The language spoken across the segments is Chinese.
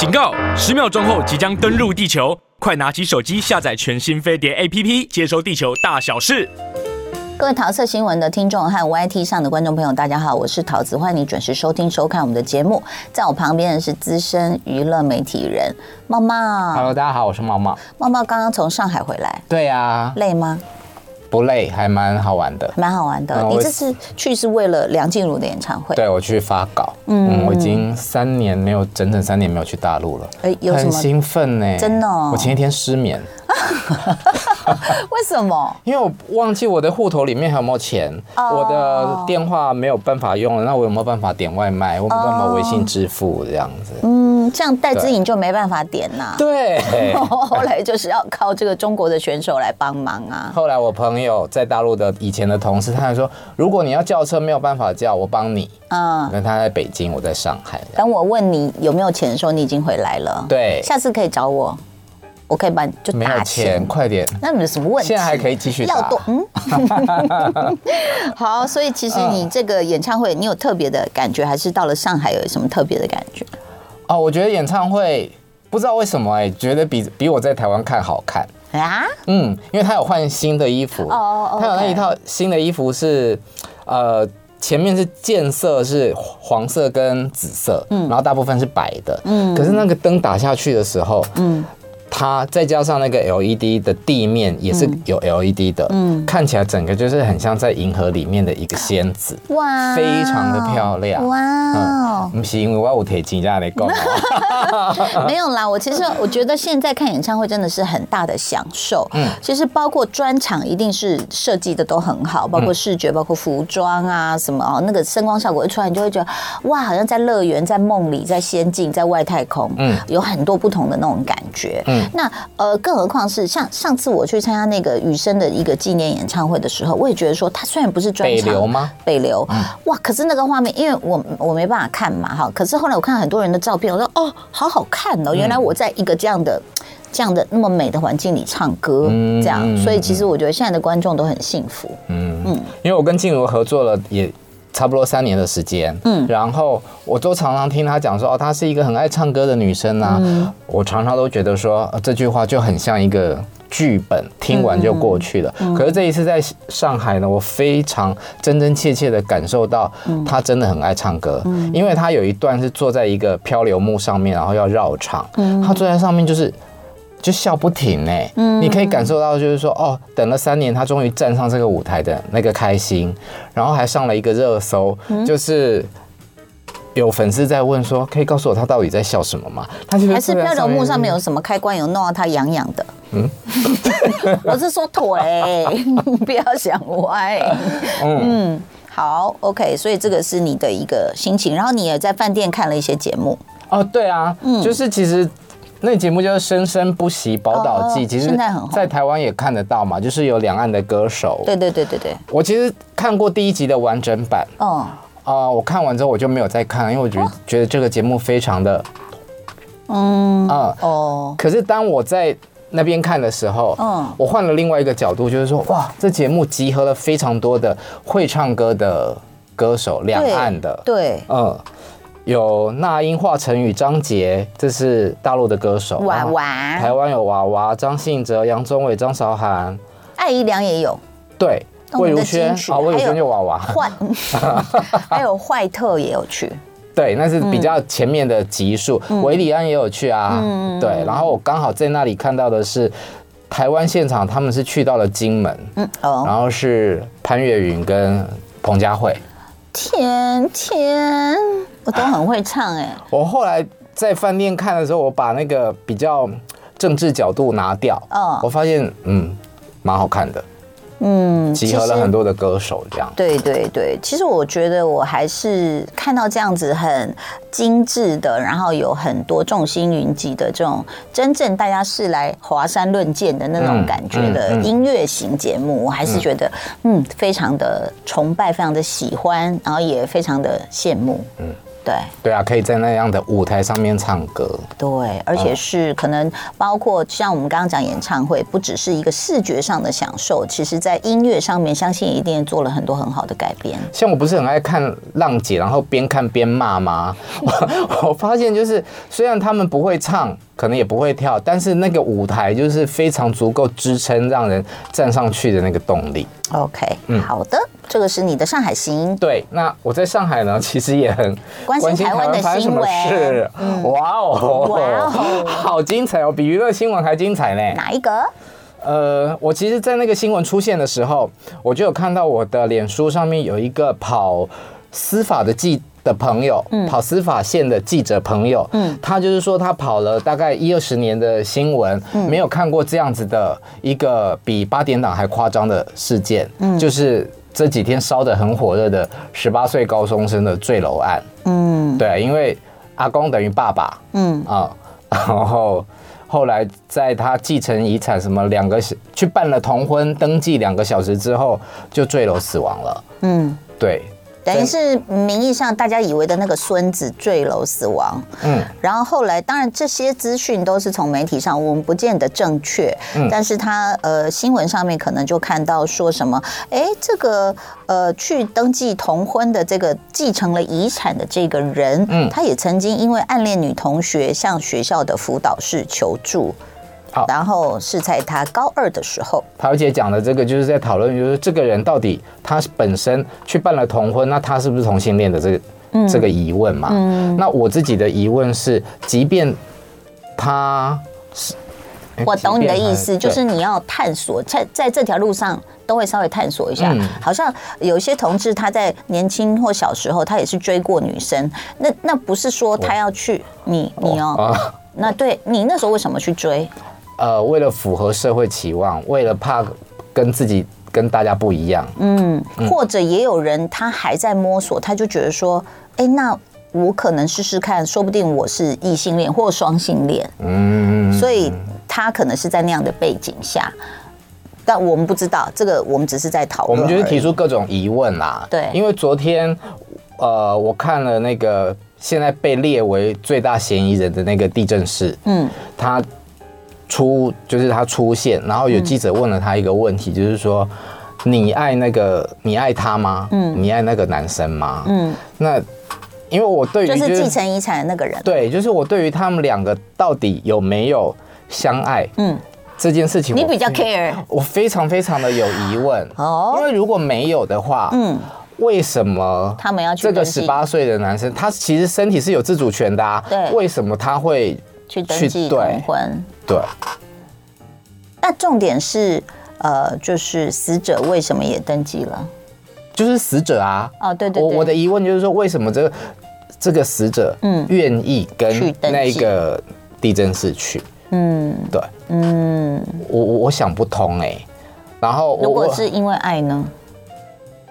警告！十秒钟后即将登陆地球，快拿起手机下载全新飞碟 APP，接收地球大小事。各位桃色新闻的听众和 YT 上的观众朋友，大家好，我是桃子，欢迎你准时收听收看我们的节目。在我旁边的是资深娱乐媒体人茂茂。Hello，大家好，我是茂茂。茂茂刚刚从上海回来，对呀、啊，累吗？不累，还蛮好玩的，蛮好玩的。嗯、你这次去是为了梁静茹的演唱会？对，我去发稿。嗯，我已经三年没有，整整三年没有去大陆了。哎，有什么？很兴奋呢，真的、哦。我前一天失眠。为什么？因为我忘记我的户头里面还有没有钱，oh. 我的电话没有办法用了，那我有没有办法点外卖？我没有办法微信支付这样子。嗯，这样戴资颖就没办法点呐。对，后来就是要靠这个中国的选手来帮忙啊。后来我朋友在大陆的以前的同事，他还说，如果你要叫车没有办法叫，我帮你。嗯，那他在北京，我在上海。等我问你有没有钱的时候，你已经回来了。对，下次可以找我。我可以帮你就没有钱，快点。那有什么问题？现在还可以继续。要多嗯。好，所以其实你这个演唱会，你有特别的感觉，还是到了上海有什么特别的感觉？哦，我觉得演唱会不知道为什么哎、欸，觉得比比我在台湾看好看啊。嗯，因为他有换新的衣服哦，他有那一套新的衣服是呃，前面是渐色是黄色跟紫色，嗯，然后大部分是白的，嗯，可是那个灯打下去的时候，嗯。它再加上那个 LED 的地面也是有 LED 的，嗯，看起来整个就是很像在银河里面的一个仙子，哇，非常的漂亮，哇，嗯，不是因为我有铁金在那里讲，没有啦，我其实我觉得现在看演唱会真的是很大的享受，嗯，其实包括专场一定是设计的都很好，包括视觉，包括服装啊什么哦，那个声光效果一出来，你就会觉得哇，好像在乐园，在梦里，在仙境，在外太空，嗯，有很多不同的那种感觉，嗯。那呃，更何况是像上次我去参加那个雨生的一个纪念演唱会的时候，我也觉得说，他虽然不是专场，北流吗？北流，哇！可是那个画面，因为我我没办法看嘛，哈。可是后来我看很多人的照片，我说哦，好好看哦，原来我在一个这样的、这样的那么美的环境里唱歌，这样，所以其实我觉得现在的观众都很幸福，嗯嗯，因为我跟静茹合作了也。差不多三年的时间，嗯，然后我都常常听她讲说，哦，她是一个很爱唱歌的女生啊。嗯、我常常都觉得说，这句话就很像一个剧本，听完就过去了。嗯、可是这一次在上海呢，我非常真真切切的感受到，她真的很爱唱歌，嗯、因为她有一段是坐在一个漂流木上面，然后要绕场，嗯，她坐在上面就是。就笑不停呢、欸，嗯，你可以感受到，就是说，哦，等了三年，他终于站上这个舞台的那个开心，然后还上了一个热搜，就是有粉丝在问说，可以告诉我他到底在笑什么吗？他就是还是漂流木上面有什么开关，有弄到他痒痒的？嗯，我是说腿，不要想歪。嗯，好，OK，所以这个是你的一个心情，然后你也在饭店看了一些节目。哦，对啊，嗯，就是其实。那节目叫《生生不息宝岛记》，其实在台湾也看得到嘛，就是有两岸的歌手。对对对对对。我其实看过第一集的完整版。哦。啊，我看完之后我就没有再看了，因为我觉得觉得这个节目非常的，嗯啊哦。可是当我在那边看的时候，嗯，我换了另外一个角度，就是说，哇，这节目集合了非常多的会唱歌的歌手，两岸的。对。嗯。有那英、华晨宇、张杰，这是大陆的歌手。娃娃。台湾有娃娃、张信哲、杨宗纬、张韶涵，艾怡良也有。对，魏如萱啊，魏如萱就娃娃。坏，还有坏特也有去。对，那是比较前面的集数。韦礼安也有去啊。嗯。对，然后我刚好在那里看到的是台湾现场，他们是去到了金门。嗯。哦。然后是潘越云跟彭佳慧。甜甜。我都很会唱哎！我后来在饭店看的时候，我把那个比较政治角度拿掉，嗯，我发现嗯，蛮好看的。嗯，集合了很多的歌手，这样。对对对，其实我觉得我还是看到这样子很精致的，然后有很多众星云集的这种真正大家是来华山论剑的那种感觉的音乐型节目，我还是觉得嗯，非常的崇拜，非常的喜欢，然后也非常的羡慕。嗯。对对啊，可以在那样的舞台上面唱歌。对，而且是可能包括像我们刚刚讲演唱会，不只是一个视觉上的享受，其实在音乐上面，相信一定做了很多很好的改变。像我不是很爱看浪姐，然后边看边骂吗？我我发现就是，虽然他们不会唱，可能也不会跳，但是那个舞台就是非常足够支撑让人站上去的那个动力。OK，嗯，好的。这个是你的上海行，对。那我在上海呢，其实也很关心台湾的新闻。哇哦，哇哦，好精彩哦，比娱乐新闻还精彩呢。哪一个？呃，我其实，在那个新闻出现的时候，我就有看到我的脸书上面有一个跑司法的记的朋友，嗯，跑司法线的记者朋友，嗯，他就是说他跑了大概一二十年的新闻，嗯，没有看过这样子的一个比八点档还夸张的事件，嗯，就是。这几天烧得很火热的十八岁高中生的坠楼案，嗯，对，因为阿公等于爸爸，嗯。啊，然后后来在他继承遗产什么两个去办了同婚登记两个小时之后就坠楼死亡了，嗯，对。等于是名义上大家以为的那个孙子坠楼死亡，嗯，然后后来当然这些资讯都是从媒体上，我们不见得正确，嗯，但是他呃新闻上面可能就看到说什么，哎，这个呃去登记同婚的这个继承了遗产的这个人，嗯，他也曾经因为暗恋女同学向学校的辅导室求助。好，然后是在他高二的时候，桃姐讲的这个就是在讨论，就是这个人到底他本身去办了同婚，那他是不是同性恋的这个、嗯、这个疑问嘛？嗯，那我自己的疑问是，即便他是，我懂你的意思，就是你要探索，在在这条路上都会稍微探索一下。嗯、好像有一些同志他在年轻或小时候他也是追过女生，那那不是说他要去你你哦，啊、那对你那时候为什么去追？呃，为了符合社会期望，为了怕跟自己跟大家不一样，嗯，或者也有人他还在摸索，他就觉得说，哎，那我可能试试看，说不定我是异性恋或双性恋，嗯，所以他可能是在那样的背景下，但我们不知道这个，我们只是在讨论，我们就是提出各种疑问啦，对，因为昨天，呃，我看了那个现在被列为最大嫌疑人的那个地震室，嗯，他。出就是他出现，然后有记者问了他一个问题，嗯、就是说，你爱那个你爱他吗？嗯，你爱那个男生吗？嗯，那因为我对于、就是、就是继承遗产的那个人，对，就是我对于他们两个到底有没有相爱，嗯，这件事情你比较 care，我非常非常的有疑问。哦，因为如果没有的话，嗯，为什么他们要去这个十八岁的男生，他其实身体是有自主权的啊，对，为什么他会？去登记同婚，对。那重点是，呃，就是死者为什么也登记了？就是死者啊。哦，对对对。我我的疑问就是说，为什么这个这个死者嗯愿意跟那个地震士去？嗯，对，嗯，我我我想不通哎。然后，如果是因为爱呢？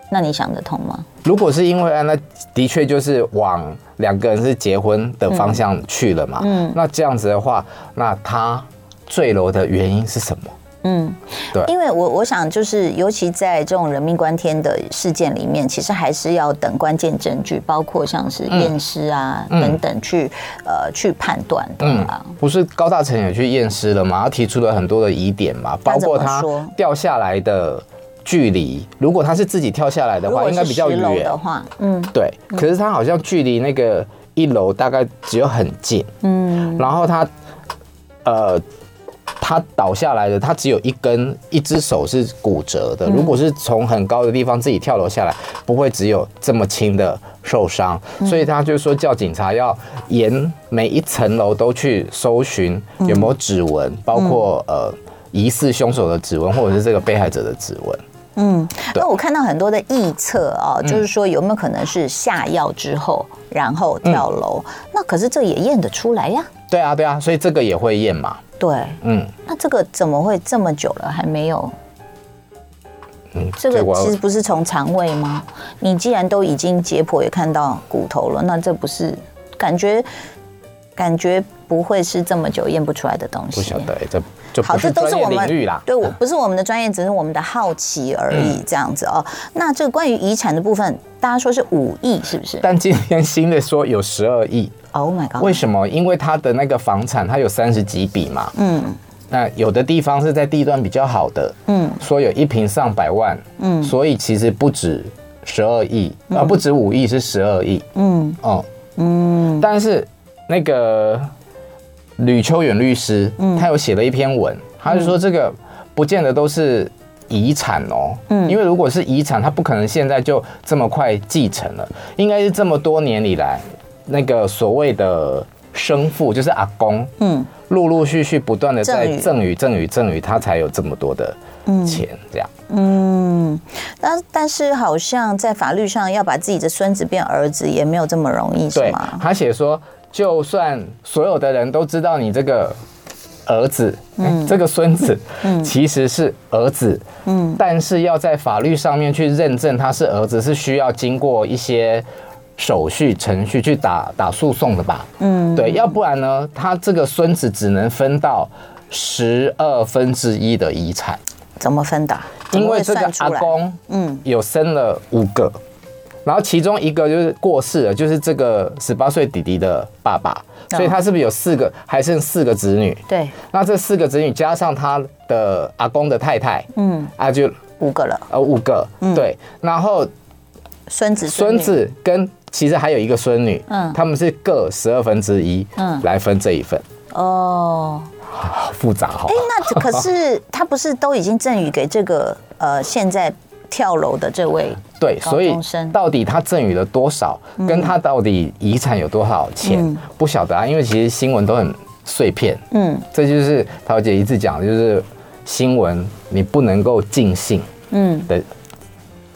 那你想得通吗？如果是因为爱，那的确就是往。两个人是结婚的方向去了嘛？嗯，那这样子的话，那他坠楼的原因是什么？嗯，对，因为我我想就是，尤其在这种人命关天的事件里面，其实还是要等关键证据，包括像是验尸啊、嗯、等等去呃去判断的啊、嗯。不是高大成也去验尸了嘛？他提出了很多的疑点嘛，包括他掉下来的。距离，如果他是自己跳下来的话，应该比较远的话，嗯，对。可是他好像距离那个一楼大概只有很近，嗯。然后他，呃，他倒下来的，他只有一根，一只手是骨折的。如果是从很高的地方自己跳楼下来，不会只有这么轻的受伤。所以他就说叫警察要沿每一层楼都去搜寻有没有指纹，包括呃疑似凶手的指纹，或者是这个被害者的指纹。嗯，那我看到很多的臆测啊，就是说有没有可能是下药之后然后跳楼？嗯、那可是这也验得出来呀。对啊，对啊，所以这个也会验嘛。对，嗯，那这个怎么会这么久了还没有？嗯，这个其实不是从肠胃吗？你既然都已经解剖也看到骨头了，那这不是感觉感觉不会是这么久验不出来的东西。不晓得，这就不是专业领域啦。对，我不是我们的专业，只是我们的好奇而已，这样子哦。那这个关于遗产的部分，大家说是五亿，是不是？但今天新的说有十二亿。Oh my god！为什么？因为他的那个房产，他有三十几笔嘛。嗯。那有的地方是在地段比较好的，嗯，说有一平上百万，嗯，所以其实不止十二亿，啊，不止五亿，是十二亿，嗯，哦，嗯，但是那个吕秋远律师，嗯他有写了一篇文，他就说这个不见得都是遗产哦，嗯，因为如果是遗产，他不可能现在就这么快继承了，应该是这么多年以来那个所谓的。生父就是阿公，嗯，陆陆续续不断的在赠与。赠与赠与，他才有这么多的钱，这样，嗯，但但是好像在法律上要把自己的孙子变儿子也没有这么容易，是吗？他写说，就算所有的人都知道你这个儿子，嗯，这个孙子，嗯，其实是儿子，嗯，但是要在法律上面去认证他是儿子，是需要经过一些。手续程序去打打诉讼的吧，嗯，对，要不然呢，他这个孙子只能分到十二分之一的遗产。怎么分的？因为这个阿公，嗯，有生了五个，然后其中一个就是过世了，就是这个十八岁弟弟的爸爸，所以他是不是有四个，还剩四个子女？对，那这四个子女加上他的阿公的太太，嗯，啊，就五个了，呃，五个，对，然后孙子孙子跟。其实还有一个孙女，嗯，他们是各十二分之一，嗯，来分这一份，哦，好复杂哈。哎，那可是他不是都已经赠予给这个呃现在跳楼的这位对，所以到底他赠予了多少，跟他到底遗产有多少钱，不晓得啊。因为其实新闻都很碎片，嗯，这就是桃姐一直讲的，就是新闻你不能够尽信，嗯。的，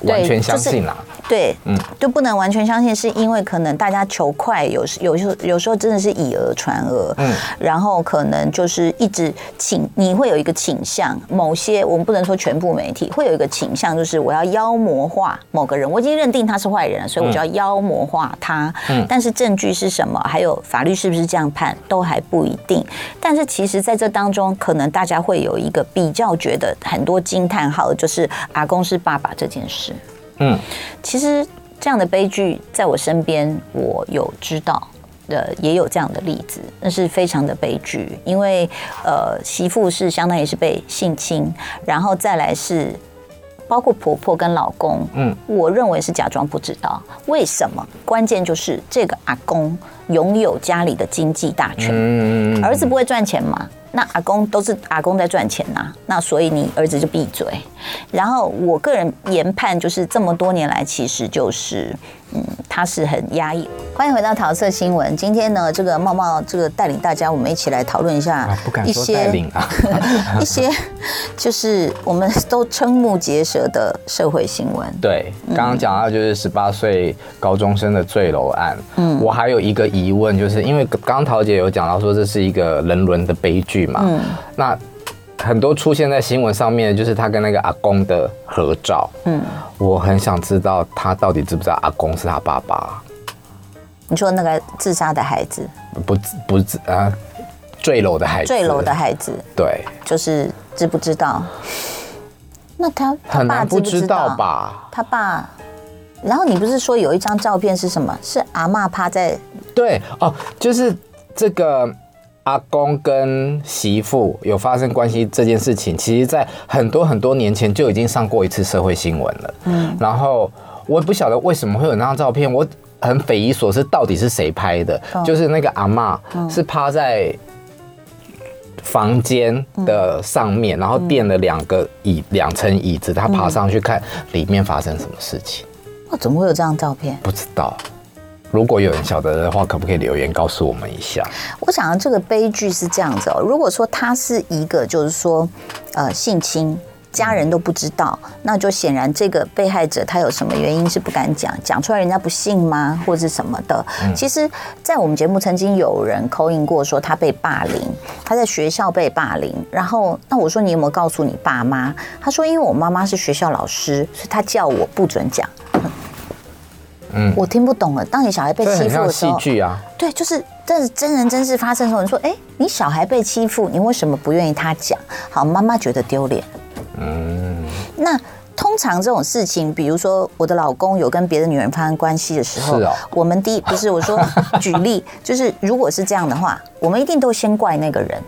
完全相信啦。对，嗯，就不能完全相信，是因为可能大家求快，有时有时候有时候真的是以讹传讹，嗯，然后可能就是一直倾，你会有一个倾向，某些我们不能说全部媒体会有一个倾向，就是我要妖魔化某个人，我已经认定他是坏人了，所以我就要妖魔化他，嗯，但是证据是什么，还有法律是不是这样判，都还不一定。但是其实在这当中，可能大家会有一个比较觉得很多惊叹号，就是阿公是爸爸这件事。嗯，其实这样的悲剧在我身边，我有知道的，也有这样的例子，那是非常的悲剧。因为呃，媳妇是相当于是被性侵，然后再来是包括婆婆跟老公，嗯，我认为是假装不知道。为什么？关键就是这个阿公拥有家里的经济大权，儿子不会赚钱吗？那阿公都是阿公在赚钱呐，那所以你儿子就闭嘴。然后我个人研判，就是这么多年来，其实就是。嗯，他是很压抑。欢迎回到桃色新闻。今天呢，这个茂茂这个带领大家，我们一起来讨论一下一些 一些，就是我们都瞠目结舌的社会新闻。对，刚刚讲到就是十八岁高中生的坠楼案。嗯，我还有一个疑问，就是因为刚刚桃姐有讲到说这是一个人伦的悲剧嘛。嗯，那。很多出现在新闻上面，就是他跟那个阿公的合照。嗯，我很想知道他到底知不知道阿公是他爸爸？你说那个自杀的孩子？不不啊，坠楼的孩子。坠楼的孩子。对，就是知不知道？那他，他很难不知道吧？他爸。然后你不是说有一张照片是什么？是阿嬷趴在？对哦，就是这个。阿公跟媳妇有发生关系这件事情，其实，在很多很多年前就已经上过一次社会新闻了。嗯，然后我也不晓得为什么会有那张照片，我很匪夷所思，到底是谁拍的？就是那个阿嬷是趴在房间的上面，然后垫了两个椅两层椅子，他爬上去看里面发生什么事情。那怎么会有这张照片？不知道。如果有人晓得的话，可不可以留言告诉我们一下？我想的这个悲剧是这样子哦。如果说他是一个，就是说，呃，性侵，家人都不知道，那就显然这个被害者他有什么原因是不敢讲，讲出来人家不信吗，或者什么的？其实，在我们节目曾经有人 call in 过，说他被霸凌，他在学校被霸凌，然后那我说你有没有告诉你爸妈？他说因为我妈妈是学校老师，所以他叫我不准讲。嗯，我听不懂了。当你小孩被欺负的时候，戏剧啊，对，就是这是真人真事发生的时候，你说，哎，你小孩被欺负，你为什么不愿意他讲？好，妈妈觉得丢脸。嗯，那。通常这种事情，比如说我的老公有跟别的女人发生关系的时候，是哦，我们第一不是我说 举例，就是如果是这样的话，我们一定都先怪那个人，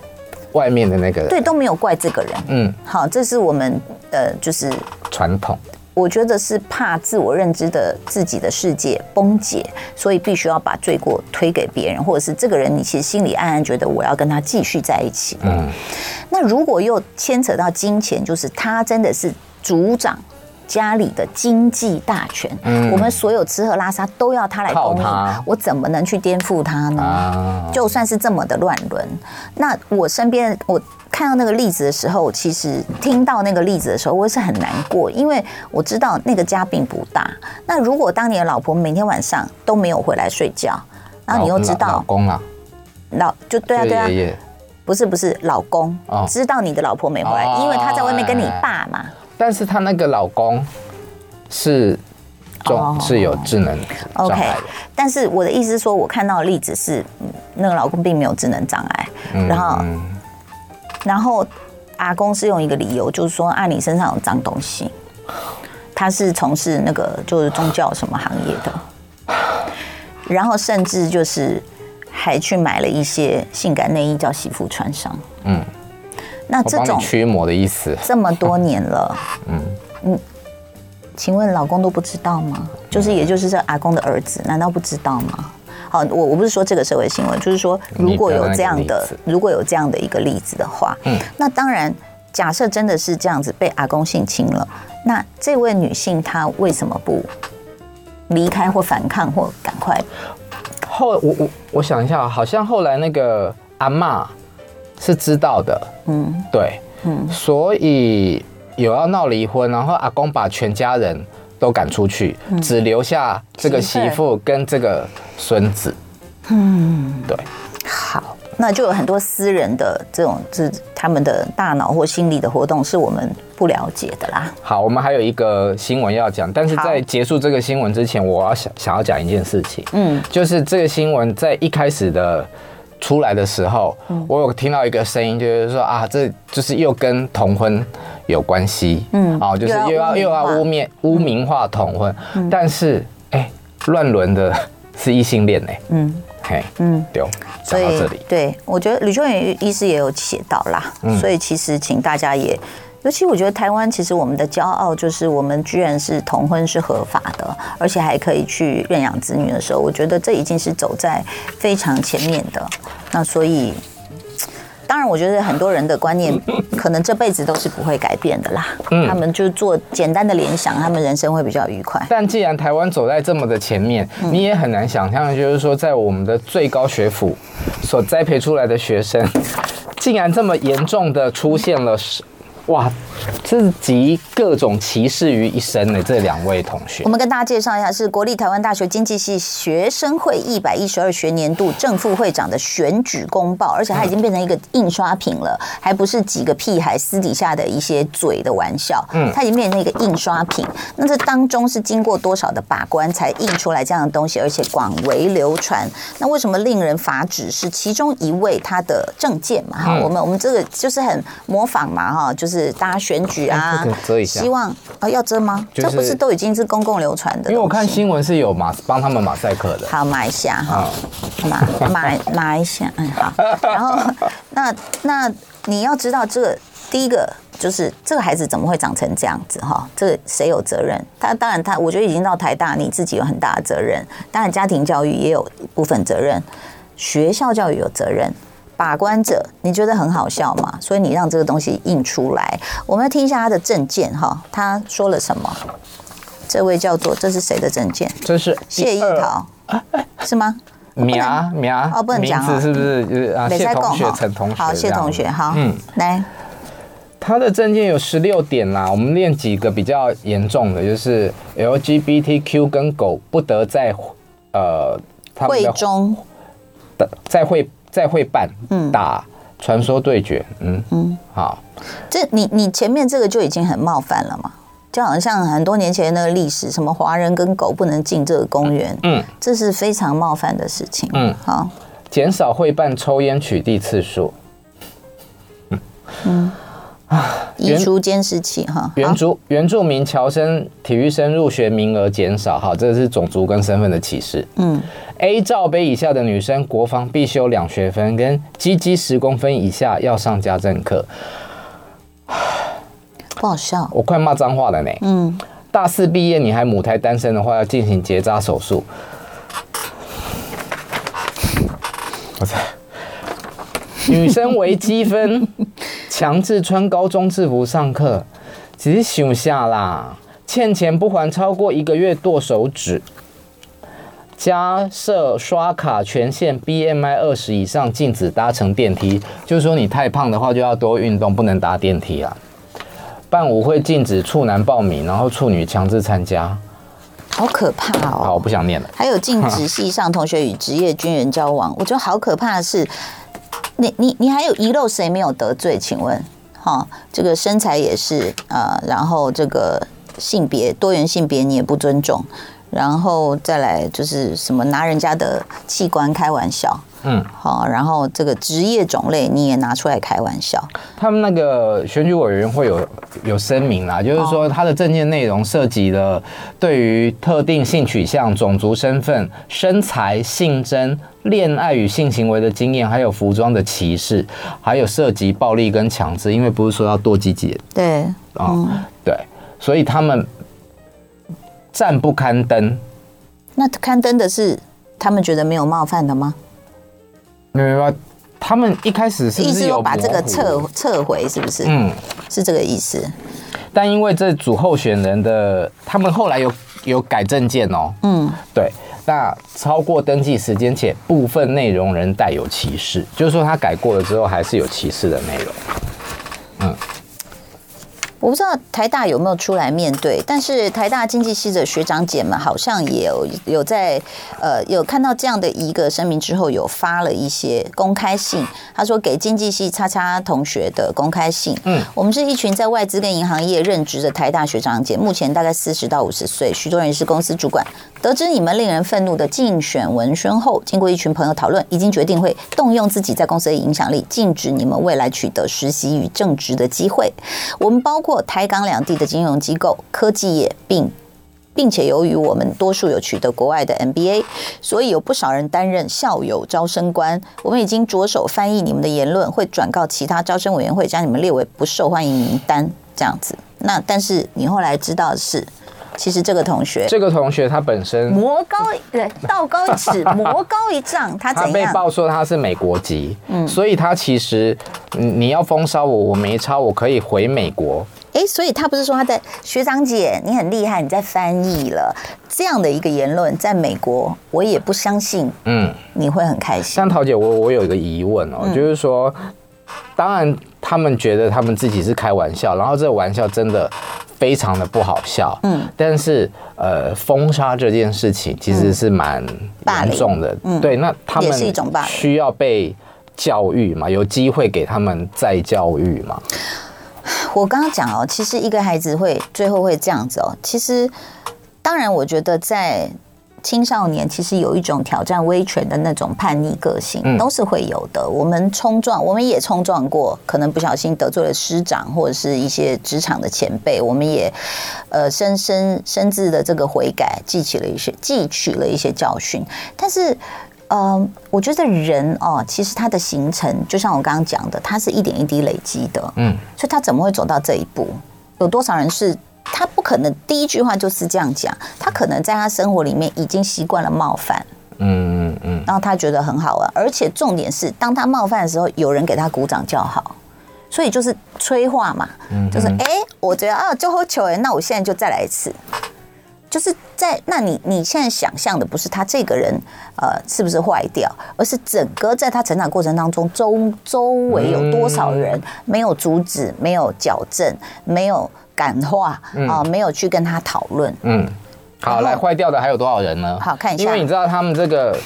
外面的那个人，对，都没有怪这个人。嗯，好，这是我们呃，就是传统。我觉得是怕自我认知的自己的世界崩解，所以必须要把罪过推给别人，或者是这个人你其实心里暗暗觉得我要跟他继续在一起。嗯，那如果又牵扯到金钱，就是他真的是。主掌家里的经济大权，嗯，我们所有吃喝拉撒都要他来供应，我怎么能去颠覆他呢？啊，就算是这么的乱伦，那我身边我看到那个例子的时候，其实听到那个例子的时候，我也是很难过，因为我知道那个家并不大。那如果当你的老婆每天晚上都没有回来睡觉，然后你又知道老公啊，老就对啊对啊，不是不是老公知道你的老婆没回来，因为他在外面跟你爸嘛。但是她那个老公是中、oh, 是有智能障碍的。Okay, 但是我的意思是说，我看到的例子是，那个老公并没有智能障碍，嗯、然后然后阿公是用一个理由，就是说啊，你身上有脏东西。他是从事那个就是宗教什么行业的，然后甚至就是还去买了一些性感内衣叫媳妇穿上。嗯。那这种驱魔的意思，这么多年了，嗯嗯，请问老公都不知道吗？就是也就是这阿公的儿子，难道不知道吗？好，我我不是说这个社会新闻，就是说如果有这样的，如果有这样的一个例子的话，嗯，那当然，假设真的是这样子被阿公性侵了，那这位女性她为什么不离开或反抗或赶快？后我我我想一下，好像后来那个阿嬷。是知道的，嗯，对，嗯，所以有要闹离婚，然后阿公把全家人都赶出去，嗯，只留下这个媳妇跟这个孙子，嗯，对，好，那就有很多私人的这种，是他们的大脑或心理的活动，是我们不了解的啦。好，我们还有一个新闻要讲，但是在结束这个新闻之前，我要想想要讲一件事情，嗯，就是这个新闻在一开始的。出来的时候，我有听到一个声音，就是说啊，这就是又跟同婚有关系，嗯，啊，就是又要又要污蔑污名化同婚，但是哎，乱伦的是异性恋呢，嗯，嘿，嗯，对，讲到这里，对，我觉得吕秋远医师也有写到啦，所以其实请大家也。尤其我觉得台湾其实我们的骄傲就是我们居然是同婚是合法的，而且还可以去认养子女的时候，我觉得这已经是走在非常前面的。那所以，当然我觉得很多人的观念可能这辈子都是不会改变的啦。他们就做简单的联想，他们人生会比较愉快。但既然台湾走在这么的前面，你也很难想象，就是说在我们的最高学府所栽培出来的学生，竟然这么严重的出现了。哇，这是集各种歧视于一身的这两位同学。我们跟大家介绍一下，是国立台湾大学经济系学生会一百一十二学年度正副会长的选举公报，而且它已经变成一个印刷品了，还不是几个屁孩私底下的一些嘴的玩笑。嗯，它已经变成一个印刷品。那这当中是经过多少的把关才印出来这样的东西，而且广为流传？那为什么令人发指？是其中一位他的证件嘛？哈，我们我们这个就是很模仿嘛，哈，就。是大家选举啊，希望啊要遮吗？这不是都已经是公共流传的？因为我看新闻是有马帮他们马赛克的。好，马一下哈，马马马一下，嗯好。然后那那你要知道，这个第一个就是这个孩子怎么会长成这样子哈？这个谁有责任？他当然他，我觉得已经到台大，你自己有很大的责任。当然家庭教育也有部分责任，学校教育有责任。把关者，你觉得很好笑吗？所以你让这个东西印出来，我们要听一下他的证件哈。他说了什么？这位叫做，这是谁的证件？这是谢逸桃，是吗？苗苗哦，不能讲啊，是不是？就是啊，谢同学、陈同学，好，谢同学，好，嗯，来，他的证件有十六点啦，我们练几个比较严重的，就是 LGBTQ 跟狗不得在呃会中的在会。再会办，嗯，打传说对决，嗯嗯，好，这你你前面这个就已经很冒犯了嘛？就好像很多年前那个历史，什么华人跟狗不能进这个公园，嗯，这是非常冒犯的事情。嗯，好，减少会办抽烟取缔次数。嗯啊，移除监视器哈。原住原住民侨生体育生入学名额减少，哈，这是种族跟身份的歧视。嗯，A 罩杯以下的女生国防必修两学分，跟鸡鸡十公分以下要上家政课。不好笑，我快骂脏话了呢。嗯，大四毕业你还母胎单身的话，要进行结扎手术。我操！女生为积分。强制穿高中制服上课，只是想下啦。欠钱不还超过一个月剁手指。加设刷卡权限，BMI 二十以上禁止搭乘电梯。就是说你太胖的话，就要多运动，不能搭电梯啊。办舞会禁止处男报名，然后处女强制参加。好可怕哦！好，我不想念了。还有禁止 系上同学与职业军人交往，我觉得好可怕的是。你你你还有遗漏谁没有得罪？请问，哈，这个身材也是、呃，然后这个性别多元性别你也不尊重，然后再来就是什么拿人家的器官开玩笑。嗯，好，然后这个职业种类你也拿出来开玩笑。他们那个选举委员会有有声明啦，就是说他的证件内容涉及了对于特定性取向、种族身份、身材、性征、恋爱与性行为的经验，还有服装的歧视，还有涉及暴力跟强制，因为不是说要剁鸡鸡。对，啊、嗯，对，所以他们暂不刊登。那刊登的是他们觉得没有冒犯的吗？没有啊，他们一开始是，是意思有把这个撤撤回，是不是？嗯，是这个意思。但因为这组候选人的，他们后来有有改证件哦。嗯，对。那超过登记时间且部分内容仍带有歧视，就是说他改过了之后还是有歧视的内容。嗯。我不知道台大有没有出来面对，但是台大经济系的学长姐们好像也有有在呃有看到这样的一个声明之后，有发了一些公开信。他说给经济系叉叉同学的公开信。嗯，我们是一群在外资跟银行业任职的台大学长姐，目前大概四十到五十岁，许多人是公司主管。得知你们令人愤怒的竞选文宣后，经过一群朋友讨论，已经决定会动用自己在公司的影响力，禁止你们未来取得实习与正职的机会。我们包括。台港两地的金融机构、科技业，并并且由于我们多数有取得国外的 MBA，所以有不少人担任校友招生官。我们已经着手翻译你们的言论，会转告其他招生委员会，将你们列为不受欢迎名单。这样子，那但是你后来知道的是。其实这个同学，这个同学他本身魔高对 道高一尺，魔高一丈，他？他被爆说他是美国籍，嗯，所以他其实你要封杀我，我没抄，我可以回美国。哎，所以他不是说他在学长姐，你很厉害，你在翻译了这样的一个言论，在美国我也不相信，嗯，你会很开心。像桃姐，我我有一个疑问哦，就是说，当然他们觉得他们自己是开玩笑，然后这个玩笑真的。非常的不好笑，嗯，但是呃，封杀这件事情其实是蛮严重的，嗯，对，那他们需要被教育嘛，有机会给他们再教育嘛。我刚刚讲哦，其实一个孩子会最后会这样子哦，其实当然，我觉得在。青少年其实有一种挑战威权的那种叛逆个性，都是会有的。我们冲撞，我们也冲撞过，可能不小心得罪了师长或者是一些职场的前辈，我们也呃深深深自的这个悔改，记起了一些汲取了一些教训。但是，嗯，我觉得人哦，其实他的形成，就像我刚刚讲的，他是一点一滴累积的，嗯，所以他怎么会走到这一步？有多少人是？他不可能第一句话就是这样讲，他可能在他生活里面已经习惯了冒犯，嗯嗯嗯，然后他觉得很好玩，而且重点是，当他冒犯的时候，有人给他鼓掌叫好，所以就是催化嘛，就是哎，我觉得啊，就好球哎，那我现在就再来一次，就是在那你你现在想象的不是他这个人呃是不是坏掉，而是整个在他成长过程当中周周围有多少人没有阻止，没有矫正，没有。感化啊、没有去跟他讨论。嗯，好，来坏掉的还有多少人呢？好看一下，因为你知道他们这个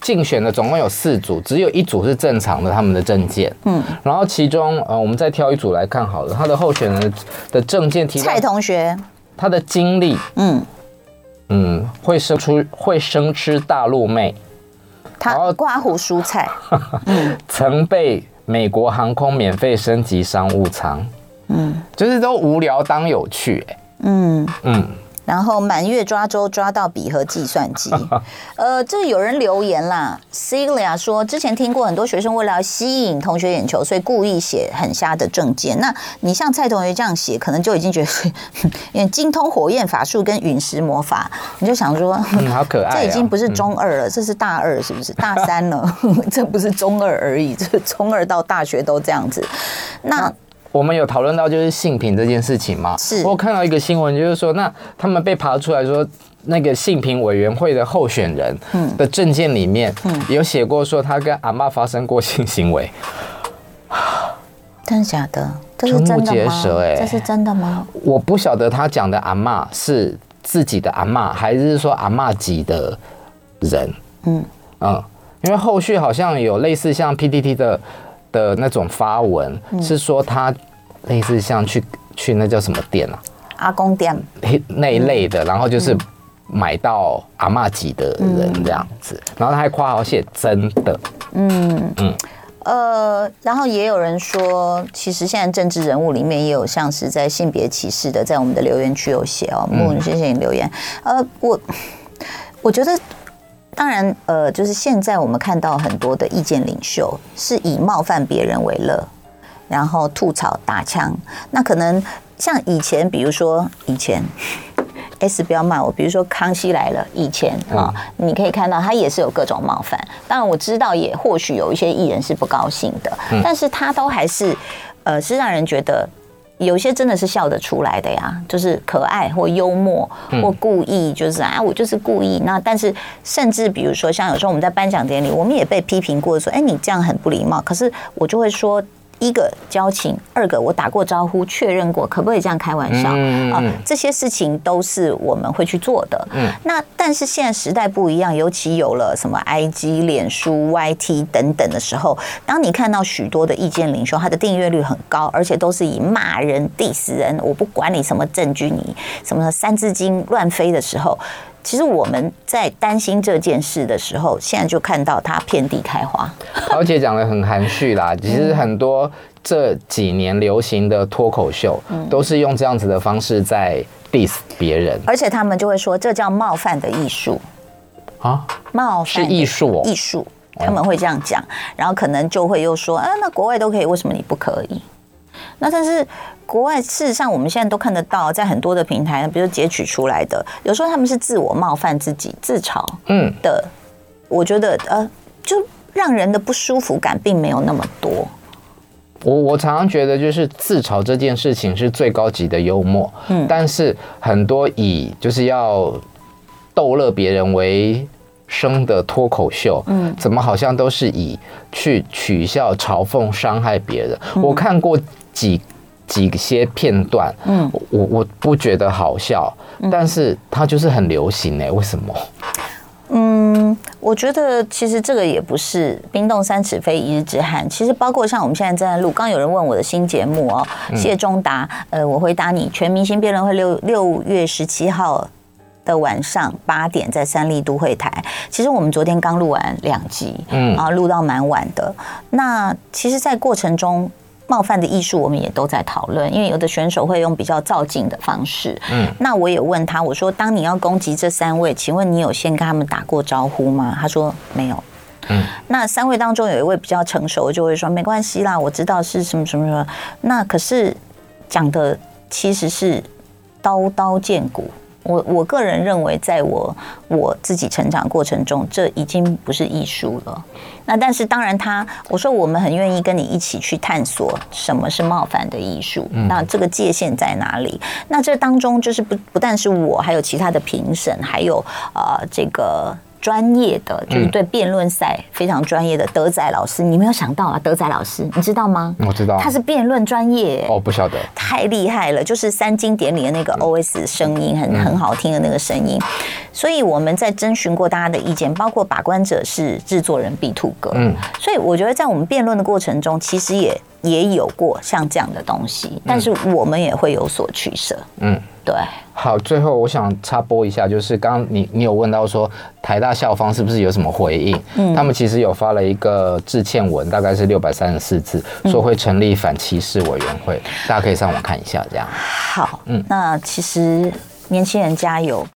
竞选的总共有四组，只有一组是正常的，他们的证件。嗯，然后其中呃，我们再挑一组来看好了，他的候选人的证件提。蔡同学，他的经历，嗯。嗯，会生出会生吃大陆妹，他刮胡蔬菜，嗯，曾被美国航空免费升级商务舱，嗯，就是都无聊当有趣，欸，嗯嗯。然后满月抓周抓到笔和计算机，呃，这有人留言啦，Celia 说之前听过很多学生为了要吸引同学眼球，所以故意写很瞎的证件。那你像蔡同学这样写，可能就已经觉得，因为精通火焰法术跟陨石魔法，你就想说，嗯，好可爱，这已经不是中二了，这是大二，是不是大三了？这不是中二而已，这中二到大学都这样子。那。我们有讨论到就是性平这件事情吗？是我看到一个新闻，就是说，那他们被爬出来说，那个性平委员会的候选人的证件里面，有写过说他跟阿妈发生过性行为。真的假的？这是真的吗？这是真的吗？我不晓得他讲的阿妈是自己的阿妈，还是说阿妈级的人。嗯嗯，因为后续好像有类似像 PTT 的。的那种发文是说他类似像去去那叫什么店啊，阿公店。那一类的，然后就是买到阿妈级的人这样子，然后他还夸好写真的，嗯。嗯。呃，然后也有人说，其实现在政治人物里面也有像是在性别歧视的，在我们的留言区有写哦，木谢谢你留言，呃，我我觉得。当然，呃，就是现在我们看到很多的意见领袖是以冒犯别人为乐，然后吐槽打枪。那可能像以前，比如说以前 S 不要骂我，比如说康熙来了以前啊，你可以看到他也是有各种冒犯。当然我知道，也或许有一些艺人是不高兴的，但是他都还是呃，是让人觉得。有些真的是笑得出来的呀，就是可爱或幽默或故意，就是啊，我就是故意。那但是甚至比如说，像有时候我们在颁奖典礼，我们也被批评过，说，哎，你这样很不礼貌。可是我就会说。一个交情，二个我打过招呼，确认过，可不可以这样开玩笑啊？这些事情都是我们会去做的。嗯，那但是现在时代不一样，尤其有了什么 IG、脸书、YT 等等的时候，当你看到许多的意见领袖，他的订阅率很高，而且都是以骂人、diss 人，我不管你什么证据，你什么三字经乱飞的时候。其实我们在担心这件事的时候，现在就看到它遍地开花。桃姐讲的很含蓄啦，其实很多这几年流行的脱口秀，都是用这样子的方式在 diss 别人，而且他们就会说这叫冒犯的艺术。啊，冒犯是艺术哦，艺术他们会这样讲，然后可能就会又说，啊，那国外都可以，为什么你不可以？那但是国外事实上我们现在都看得到，在很多的平台，比如截取出来的，有时候他们是自我冒犯自己、自嘲，嗯。的，我觉得呃，就让人的不舒服感并没有那么多。我我常常觉得，就是自嘲这件事情是最高级的幽默，嗯，但是很多以就是要逗乐别人为生的脱口秀，嗯，怎么好像都是以去取笑、嘲讽、伤害别人？我看过。几几些片段，嗯，我我不觉得好笑，但是它就是很流行哎，为什么？嗯，我觉得其实这个也不是冰冻三尺非一日之寒，其实包括像我们现在正在录，刚有人问我的新节目哦，谢中达，呃，我回答你，全明星辩论会六六月十七号的晚上八点在三立都会台，其实我们昨天刚录完两集，嗯，然后录到蛮晚的，那其实，在过程中。冒犯的艺术，我们也都在讨论，因为有的选手会用比较造境的方式。嗯，那我也问他，我说：“当你要攻击这三位，请问你有先跟他们打过招呼吗？”他说：“没有。”嗯，那三位当中有一位比较成熟，就会说：“没关系啦，我知道是什么什么什么。”那可是讲的其实是刀刀见骨。我我个人认为，在我我自己成长过程中，这已经不是艺术了。那但是当然，他我说我们很愿意跟你一起去探索什么是冒犯的艺术。那这个界限在哪里？那这当中就是不不但是我，还有其他的评审，还有呃这个。专业的就是对辩论赛非常专业的德仔老师，你没有想到啊？德仔老师，你知道吗？我知道，他是辩论专业哦，不晓得，太厉害了，就是三经典里的那个 OS 声音，很很好听的那个声音。所以我们在征询过大家的意见，包括把关者是制作人毕兔哥，嗯，所以我觉得在我们辩论的过程中，其实也。也有过像这样的东西，但是我们也会有所取舍。嗯，对。好，最后我想插播一下，就是刚刚你你有问到说台大校方是不是有什么回应？嗯，他们其实有发了一个致歉文，大概是六百三十四字，说会成立反歧视委员会，大家可以上网看一下。这样。好，嗯，那其实年轻人加油。